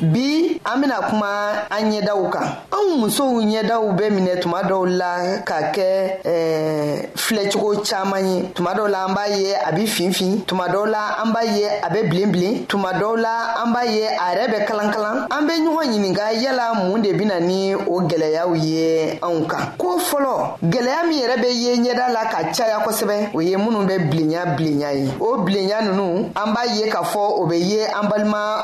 bi an bena kuma an ɲɛdaw kan anw musow ɲɛdaw bɛ minɛ tuma dɔw la ka kɛ eh, filɛcogo caaman ye tuma dɔw la an b'a ye a be finfin tuma dɔw la an b'a ye a bɛ bilen bilen tuma dɔw la an b'a ye a yɛrɛ bɛ kalan-kalan an be ɲɔgɔn ɲininga yala mun de bena ni o gwɛlɛyaw ye anw kan ko fɔlɔ gwɛlɛya min yɛrɛ be ye ɲɛda la ka caya kosɛbɛ o ye minnu bɛ bilenya bilenya ye o bilenya nunu an b'a ye k'a fɔ o be ye an balima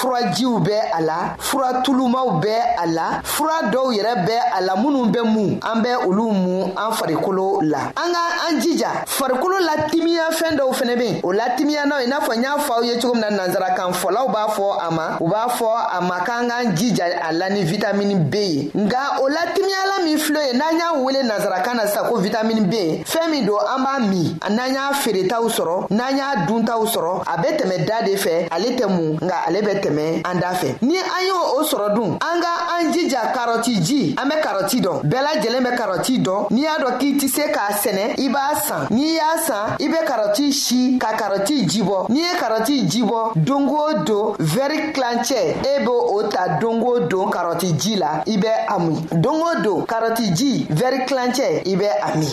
furajiw bɛ a la fura tulumaw bɛ a la fura dɔw yɛrɛ bɛ a la minnu bɛ mun an bɛ olu mun an farikolo la an ka an jija farikolo latimiya fɛn dɔw fɛnɛ be yen o latimiyanaw i n'a fɔ n y'a fɔ aw ye cogo min na nansarakan fɔlaw b'a fɔ a ma u b'a fɔ a ma k'an k'an jija a la ni vitamini b ye nka o latimiyala min filɛ ye n'an y'a wele nansarakan na sisan ko vitamini b fɛn min don an b'a min n'an y'a feeretaw sɔrɔ n'an y'a duntaw sɔrɔ a be tɛmɛ da de fɛ ale tɛ mun nka ale bɛ tɛmɛ an da fɛ ni an y'o o sɔrɔ dun an ka an jija karɔti ji an bɛ karɔti dɔn bɛɛ lajɛlen bɛ karɔti dɔn n'i y'a dɔn k'i tɛ se k'a sɛnɛ i b'a san n'i y'a san i bɛ karɔti si ka karɔti jibɔ n'i ye karɔti jibɔ don o don vɛri tilancɛ e bɛ o ta don o don karɔti ji la i bɛ a min don o don karɔti ji vɛri tilancɛ i bɛ a min.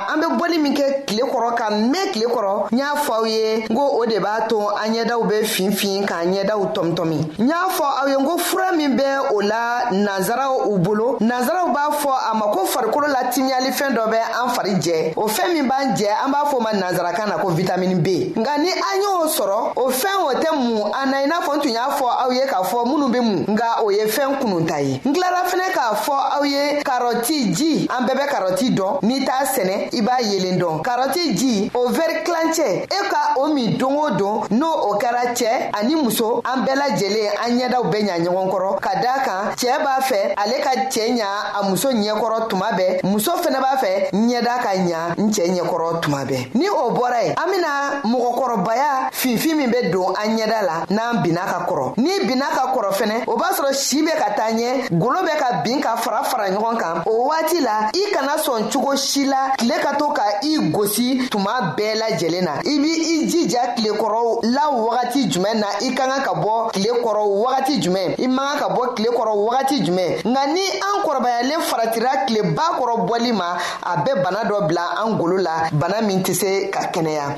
an be bɔli min kɛ tile kɔrɔ ka mɛn tile kɔrɔ n y'a fɔ aw ye n ko o de b'a to an ɲɛdaw be finfin k'a ɲɛdaw tɔmitɔmi n y'a fɔ aw ye n ko fura min bɛ o la nanzaraw u bolo nanzaraw b'a fɔ a ma ko farikolo la timiyalifɛn dɔ bɛ an fari jɛ o fɛn min b'an jɛ an b'a fɔ ma nanzarakan na ko vitamini b nka ni an y'o sɔrɔ o fɛn o tɛ mun an na i n'a fɔ n tun y'a fɔ aw ye k'a fɔ minnu be mun nka o ye fɛn kunun ta ye n tilara fɛnɛ k'a fɔ aw ye karɔti ji an bɛɛ bɛ karɔti dɔn n'i t'a sɛnɛ i b'a yelen dɔn karɔti ji o vɛri tilancɛ e ka o min don o don n'o o kɛra cɛ ani muso an bɛɛ lajɛlen an ɲɛdaw bɛ ɲa ɲɔgɔn kɔrɔ ka da kan cɛ b'a fɛ ale ka cɛ ɲa a muso ɲɛkɔrɔ tuma bɛɛ muso fɛnɛ b'a fɛ ɲɛda ka ɲa n cɛ ɲɛkɔrɔ tuma bɛɛ ni o bɔra ye an bena mɔgɔkɔrɔbaya finfin min bɛ don an ɲɛda la n'an binna ka kɔrɔ n'i binna ka kɔrɔ fɛnɛ o b'a sɔrɔ si bɛ ka taa ɲɛ golo bɛ ka bin ka fara fara ɲɔgɔn kan o waati la i kana sɔn cogo si la tile ka to ka i gosi tuma bɛɛ lajɛlen na i b' i jija tilekɔrɔw la wagati jumɛn na i ka kan ka bɔ tile kɔrɔ wagati jumɛn i man kan ka bɔ tile kɔrɔ wagati jumɛn nka ni an kɔrɔbayalen faratira tileba kɔrɔ bɔli ma a bɛ bana dɔ bila an golo la bana min tɛ se ka kɛnɛya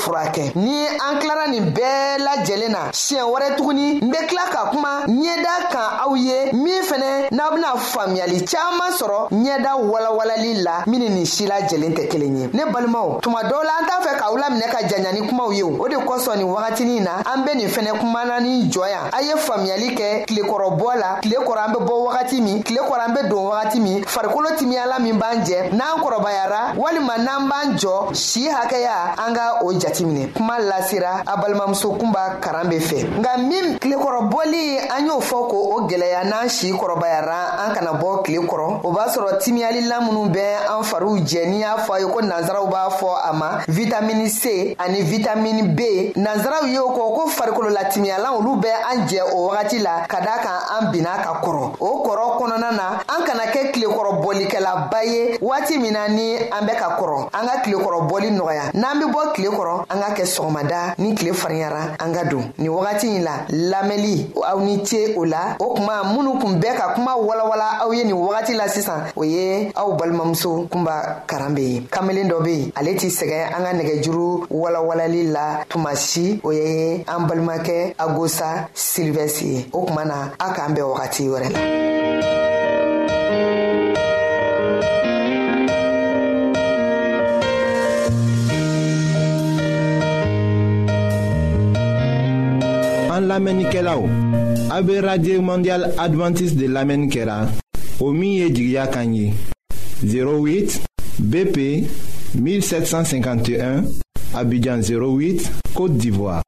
furakɛ ni an tilara nin bɛɛ lajɛlen na siɲɛ wɛrɛ tuguni n bɛ tila ka kuma ɲɛda kan aw ye min fɛnɛ n'aw bɛna faamuyali caaman sɔrɔ ɲɛda walawalali la min ni nin si lajɛlen tɛ kelen ye ne balimaw tuma dɔw la an t'a fɛ k'aw laminɛ ka janya ni kumaw ye o de kosɔn nin wagatinin na an be nin fɛnɛ kumana ni jɔ yan a ye faamuyali kɛ tilekɔrɔbɔ la tile kɔrɔ an be bɔ wagati min tile kɔrɔ an be don wagati min farikolo timiyala min b'an jɛ n'an kɔrɔbayara walima n'an b'an jɔ si hakɛya an ka o jatiminɛ kuma lasera a balimamuso kunba karan be fɛ nka min tilekɔrɔbɔli an y'o fɔ ko o gwɛlɛya n'an si kɔrɔbayara an kana bɔ tile kɔrɔ o b'a sɔrɔ timiyalilan minnu bɛ an fariw jɛ n'i y'a fɔ a ye ko nanzaraw b'a fɔ a ma vitamini c ani vitamini b nanzaraw ye o kɔ ko farikolola timiyalan olu bɛ an jɛ o wagati la ka daa kan an binna ka kɔrɔ o kɔrɔ kɔnɔna na an kana kɛ tilekɔrɔ bɔlikɛlaba ye waati min na ni an bɛ ka kɔrɔ an ka tilekɔrɔ bɔli nɔgɔya n'an be bɔ tile kɔrɔ an ka kɛ sɔgɔmada ni tile farinyara an ka don nin wagati ɲi la lamɛnli aw ni ce o la o kuma minnu kun bɛ ka kuma walawala aw ye nin wagati la sisan o ye aw balimamuso kunba karan be ye kamalen dɔ be yen ale t'i sɛgɛn an ka nɛgɛjuru walawalali la tuma si o ye an balimakɛ agosa silivɛsi ye o kuma na a k'an bɛn wagati wɛrɛ la an lamɛnnikɛlaw a bɛ radio mondial adventiste de lamɛnni kɛra o min ye jigiya kan ye 08 bp 1751 abidjan 08 côte d'ivoire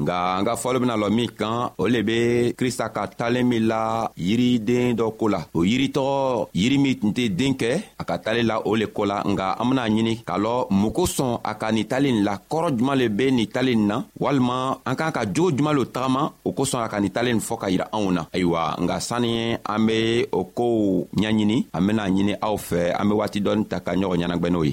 nka an ka fɔlɔ bena lɔ min kan o le be krista ka talen min la yiriden dɔ ko la o yiri tɔgɔ yiri min tun tɛ den kɛ a ka talen la o le ko la nka an bena ɲini k'a lɔ mun kosɔn a ka nin talen la kɔrɔ juman le be nin talen na walima an k'an ka jogo juman lo tagama o kosɔn a ka nin talen fɔ ka yira anw na ayiwa nka sanni an be o kow ɲaɲini an bena ɲini aw fɛ an be waati dɔɔni ta ka ɲɔgɔn ɲɛnagwɛn'o ye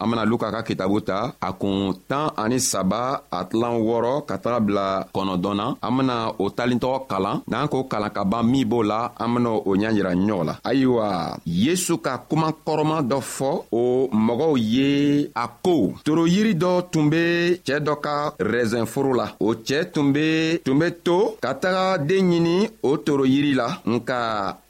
an bena luka ka kitabu ta a kun tan ani saba a tilan wɔɔrɔ ka taga bila kɔnɔdɔn na an bena o talintɔgɔ kalan n'an k'o kalan ka ban min b'o la an bena o ɲɛ yira ɲɔgɔn la ayiwa yesu ka kuma kɔrɔma dɔ fɔ o mɔgɔw ye a ko toro yiri dɔ tun be cɛɛ dɔ ka rɛzɛnforo la o cɛɛ tun be tun be to ka taga den ɲini o toro yiri la nka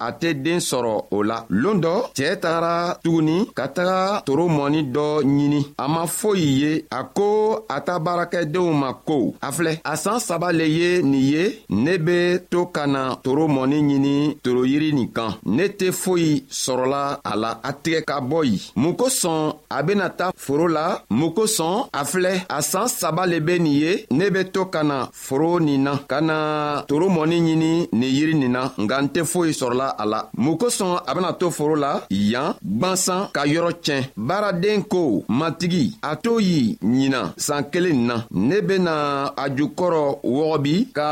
a tɛ den sɔrɔ o la loon dɔ cɛɛ tagara tuguni ka taga toro mɔni dɔ ɲini a ma foyi ye a ko a ta baarakɛdenw ma ko a filɛ a saan saba le ye nin ye ne be to ka na toro mɔni ɲini toro yiri nin kan ne tɛ foyi sɔrɔla a la a tigɛ ka bɔ yi mun kosɔn a bena ta foro la mun kosɔn a filɛ a saan saba le be nin ye ne be to ka na foro nin na ka na toro mɔni ɲini nin yiri nin na nka n tɛ foyi sɔrɔla a la mun kosɔn a bɛna to foro la yan gwansan ka yɔrɔ tiɲɛ baaraden ko matigi a to y'i ɲina san kelen na ne bɛna a jukɔrɔ wɔgɔbi ka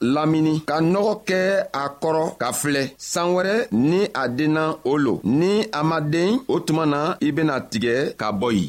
lamini ka nɔgɔ kɛ a kɔrɔ ka filɛ san wɛrɛ ni a denna o lo ni a ma den o tuma na i bɛna tigɛ ka bɔ yen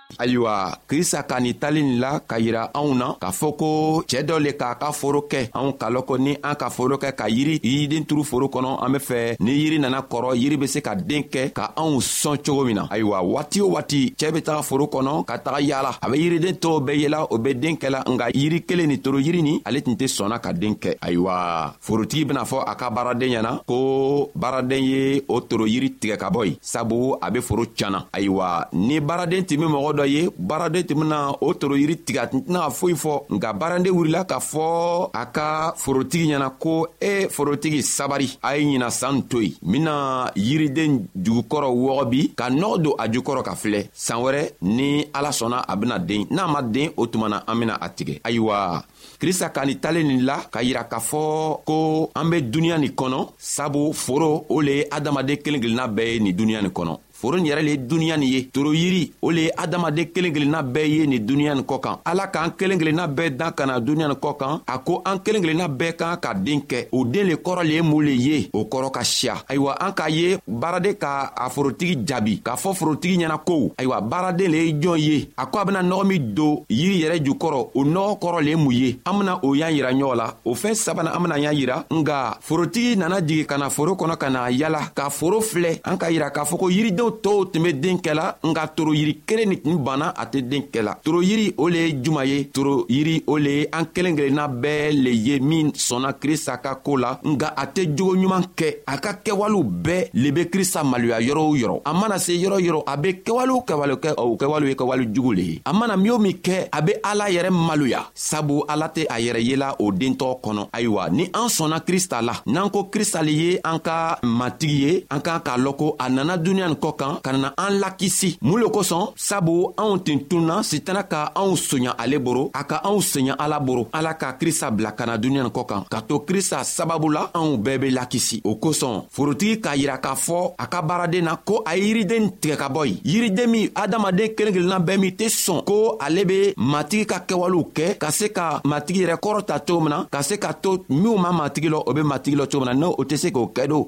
ayiwa krista ka nin tali nin la ka yira anw na k'a fɔ ko cɛɛ dɔ le k'a ka foro kɛ anw ka lɔn ko ni an ka foro kɛ ka yiri yiriden turu foro kɔnɔ an be fɛ ni yiri nana kɔrɔ yiri be se ka den kɛ ka anw sɔn cogo min na ayiwa waati o waati cɛɛ be taga foro kɔnɔ ka taga yaala a be yiriden tɔɔw bɛɛ yela o be den kɛla nka yiri kelen ni toro yiri nin ale tun tɛ sɔnna ka den kɛ ayiwa forotigi bena fɔ a ka baaraden ɲɛna ko baaraden ye o toro yiri tigɛ ka bɔ ye sabu a be foro cana ayiwa ni baaraden tun be mɔgɔ dɔ ye baaraden tun bena o toro yiri tigɛ a tun tɛna ka foyi fɔ nka baaranden wurila k'a fɔ a ka forotigi ɲɛna ko e forotigi sabari a ye ɲina saan to yen mina yiriden jugukɔrɔ wɔgɔ bi ka nɔgɔ don a jukɔrɔ ka filɛ saan wɛrɛ ni ala sɔnna a bena den n'a ma den o tuma na an bena a tigɛ ayiwa krista ka ni talen nin la ka yira k'a fɔ ko an be duniɲa nin kɔnɔ sabu foro o le ye adamaden kelen kelenna bɛɛ ye nin duniɲa nin kɔnɔ foro nin yɛrɛ le ye duniɲa nin ye toro yiri o le ye adamaden kelen kelenna bɛɛ ye nin duniɲa nin kɔ kan ala k'an kelen kelenna bɛɛ dan ka na duniɲa nin kɔ kan a ko an kelen kelenna bɛɛ kan ka den kɛ o den le kɔrɔ le ye mun le ye o kɔrɔ ka siya ayiwa an k'a ye baaraden ka a forotigi jaabi k'a fɔ forotigi ɲɛna ko ayiwa baaraden le ye jɔn ye a ko a bena nɔgɔ min don yiri yɛrɛ ju kɔrɔ o nɔgɔ kɔrɔ le mun ye an bena o y'an yira ɲɔgɔn la o fɛɛn sabana an bena y'an yira nga forotigi nana jigi ka na foro kɔnɔ ka na yala ka foro filɛ an k'a yira k'a fɔ ko yiridenw tɔɔw tun be den kɛla nka toro yiri kelen nin tun banna a tɛ den kɛla toro yiri o le ye juman ye toro yiri o le ye an kelen kelenna bɛɛ le ye min sɔnna krista ka koo la nga a tɛ jogo ɲuman kɛ a ka kɛwalew bɛɛ le be krista maloya yɔrɔ o yɔrɔ a mana se yɔrɔ yɔrɔ a be kɛwalew kɛwale kɛ o kɛwale ye kɛwale jugu le ye a mana min o min kɛ a be ala yɛrɛ maloya sabu ala tɛ a yɛrɛ yela o dentɔɔ kɔnɔ ayiwa ni an sɔnna krista la n'an ko krista le ye an ka matigi ye an k'an k'a lɔn ko a nana duniɲa nin kɔ kan ka na an lakisi mun le kosɔn sabu anw ten tunna sitana ka anw soɲa ale boro a ka anw seɲa ala boro ala ka krista bila ka na duniɲa kɔ kan ka to krista sababu la anw bɛɛ be lakisi o kosɔn forotigi k'a yira k'a fɔ a ka baaraden na ko a ye yiriden tigɛ ka bɔ ye yiriden min adamaden kelen kelenna bɛɛ min tɛ sɔn ko ale be matigi ka kɛwalew kɛ ka se ka matigi yɛrɛ kɔrɔ ta cogo min na ka se ka to minw ma matigi lɔ o be matigi lɔ cogo min na n'o o tɛ se k'o kɛ do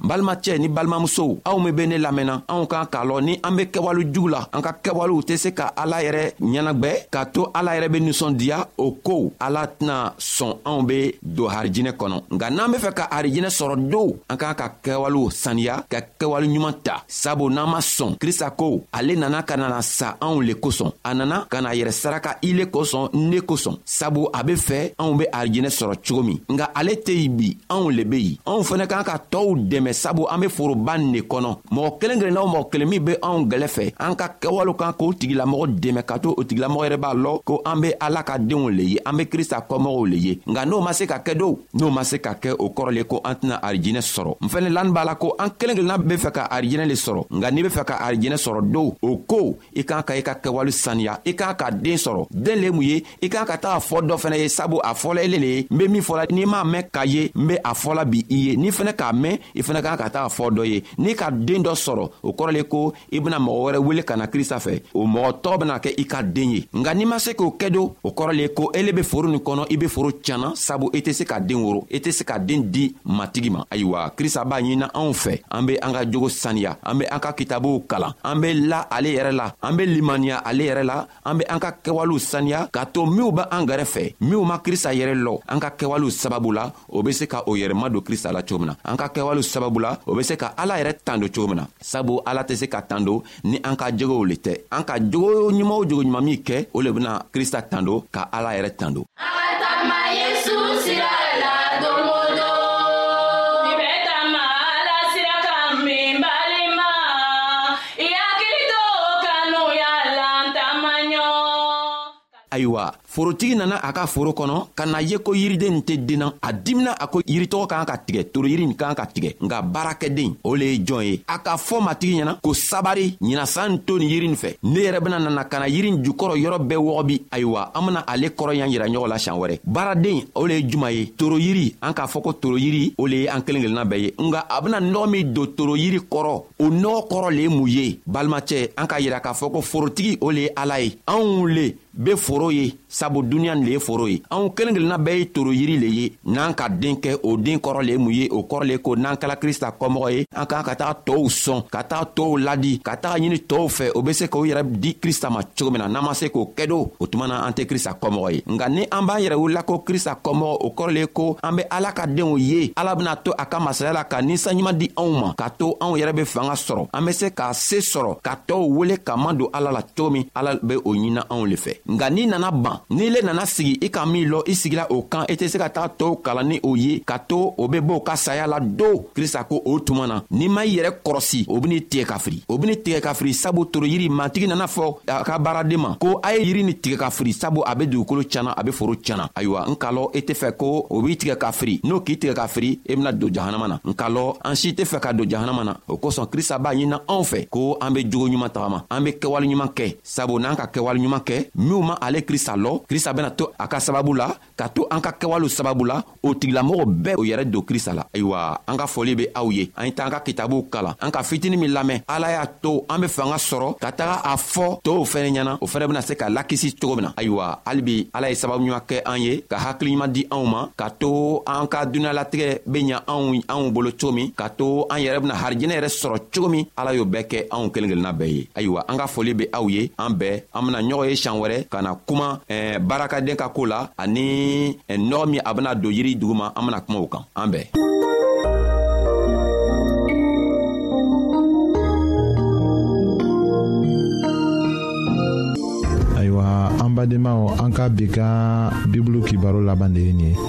balimacɛ ni balimamusow aw min be ne lamɛnna anw kan k'a lɔn ni an be kɛwale jugu la an ka kɛwalew tɛ se ka ala yɛrɛ ɲɛnagwɛ k'a to ala yɛrɛ be ninsɔndiya o kow ala tɛna sɔn anw be don harijinɛ kɔnɔ nka n'an be fɛ ka harijinɛ sɔrɔ dow an k'an ka kɛwalew saniya ka kɛwale ɲuman ta sabu n'an ma sɔn krista kow ale nana ka nana sa anw le kosɔn a nana ka na yɛrɛ saraka i le kosɔn ne kosɔn sabu a be fɛ anw be arijinɛ sɔrɔ cogo min nka ale tɛ yen bi anw le be yen anw fɛnɛ kan ka tɔɔw dɛmɛ sabu an be foroba nin de kɔnɔ mɔgɔ kelen kelenna o mɔgɔ kelen min be anw gwɛlɛ fɛ an ka kɛwalew kan k'o tigilamɔgɔ dɛmɛ ka to o tigilamɔgɔ yɛrɛ b'a lɔn ko an be ala ka denw le ye an be krista kɔmɔgɔw le ye nka n'o ma se ka kɛ don n'o ma se ka kɛ o kɔrɔ le ko an tɛna arijinɛ sɔrɔ n fɛnɛ lani b'a la ko an kelen kelenna be fɛ ka arijinɛ le sɔrɔ nka n'i be fɛ ka arijinɛ sɔrɔ don o ko i k'a ka i ka kɛwale saniya i k'a ka den sɔrɔ den le mun ye i k'a ka taa a fɔ dɔ fɛnɛ ye sabu a fɔla ele le ye n be min fɔla n'i m'a mɛn ka ye n be a fɔla bi i ye n'i fɛnɛ k'a mɛn i fɛnɛ k'a ka taa a fɔ dɔ ye n'i ka den dɔ sɔrɔ o kɔrɔ le ko i bena mɔgɔ wɛrɛ wele ka na krista fɛ o mɔgɔ tɔɔ bena kɛ i ka den ye nka n'i ma se k'o kɛ don o kɔrɔ le ko ele be foro nin kɔnɔ i be foro canna sabu i tɛ se ka den woro i tɛ se ka den di matigi ma ayiwa krista b'a ɲinina anw fɛ an be an ka jogo saniya an be an ka kitabuw kalan an be la ale yɛrɛ la an be limaniya ale yɛrɛ la an be an ka kɛwalew saniya k'a to minw b' an gɛrɛ fɛ minw ma krista yɛrɛ lɔ an ka kɛwalew sababu la o be se ka o yɛrɛma don krista la cogo min na an ka kɛwalew sababu la o be se ka ala yɛrɛ tan don cogo min na sabu ala tɛ se ka tan don ni an ka jogow le tɛ an ka jogo ɲuman o jogo ɲuman min kɛ o le bena krista tan don ka ala yɛrɛ tan don ayiwa forotigi nana a ka foro kɔnɔ ka na ye ko yiriden nin tɛ denna a dimina a ko yiritɔgɔ kan ka tigɛ toro yiri nin kan ka tigɛ nka baarakɛden o le ye jɔn ye a ka fɔ matigi ɲɛna ko sabari ɲinasan to nin yiri nin fɛ ne yɛrɛ bena nana ka na yiri jukɔrɔ yɔrɔ bɛɛ wɔgɔbi ayiwa an bena ale kɔrɔɲan yira ɲɔgɔn la siɲan wɛrɛ baaraden o le ye juman ye toro yiri an k'a fɔ ko toro yiri o le ye an kelen kelenna bɛɛ ye nga a bena nɔgɔ min don toro yiri kɔrɔ o nɔgɔ kɔrɔ le ye mun ye balimacɛ an k'a yira k'a fɔ ko forotigi o le ye ala ye anw le be foro ye sabu duniɲa nin le ye foro ye anw kelen kelenna bɛɛ ye toro yiri le ye n'an ka den kɛ o den kɔrɔ le mun ye o kɔrɔ le ko n'an kɛla krista kɔmɔgɔ ye an k'an ka taga tɔɔw sɔn ka taga tɔɔw ladi ka taga ɲini tɔɔw fɛ o be se k'o yɛrɛ di krista ma cogo min na n'an ma se k'o kɛ do o tuma na an tɛ krista kɔmɔgɔ ye nka ni an b'an yɛrɛ wulila ko krista kɔmɔgɔ o kɔrɔ le ko an be ala ka denw ye ala bena to a ka masaya la ka ninsanɲuman di anw ma k'a to anw yɛrɛ be fanga sɔrɔ an be se k'a see sɔrɔ ka tɔɔw wele ka man don ala la cogo min ala be o ɲinina anw le fɛ nka n'i nana ban n'i le nana sigi i ka min lɔ i sigila o kan i tɛ se ka taa tɔw kalan ni o ye ka to o bɛ b'o ka saya la do krista ko o tuma na n'i ma i yɛrɛ kɔrɔsi o bɛn'i tigɛ ka firi o bɛn'i tigɛ ka firi sabu toro yiri matigi nana fɔ a ka baaraden ma ko a ye yiri ni tigɛ ka firi sabu a bɛ dugukolo cana a bɛ foro cana ayiwa n ka lɔ i tɛ fɛ ko o b'i tigɛ ka firi n'o k'i tigɛ ka firi i e bɛna don jahanama na n ka lɔ an si tɛ fɛ ka don jahanama na o kosɔn krista b'a ɲinina anw fɛ ko an bɛ jogo ɲuman tagama an bɛ kɛwale ɲuman kɛ sabu n'an ka kɛwale ɲuman kɛ minw ma ale krista lɔ krista bena to a ka sababu la ka to an ka kɛwalew sababu la o tigilamɔgɔ bɛɛ o yɛrɛ don krista la ayiwa an ka fɔli be aw ye an ye t'an ka kitabuw kalan an ka fitini min lamɛn ala y'a to an be fanga sɔrɔ ka taga a fɔ tow fɛnɛ ɲɛna o fɛnɛ bena se ka lakisi cogo min na ayiwa halibi ala ye sababu ɲuman kɛ an ye ka hakiliɲuman di anw ma ka to an ka dunuɲalatigɛ be ɲa anw anw bolo cogo min ka to an yɛrɛ bena harijɛnɛ yɛrɛ sɔrɔ cogo min ala y'o bɛɛ kɛ anw kelen kelenna bɛɛ ye ayiwa an ka foli be aw ye an bɛɛ an bena ɲɔgɔn ye siɲan wɛrɛ ka na kuma eh, barakaden ka koo la ani eh, nɔgɔ min a bena don yiri duguma an bena kuma o kan an bɛɛ ayiwa an badenmaw an ka bi ka bibulu kibaro laban de ye nin ye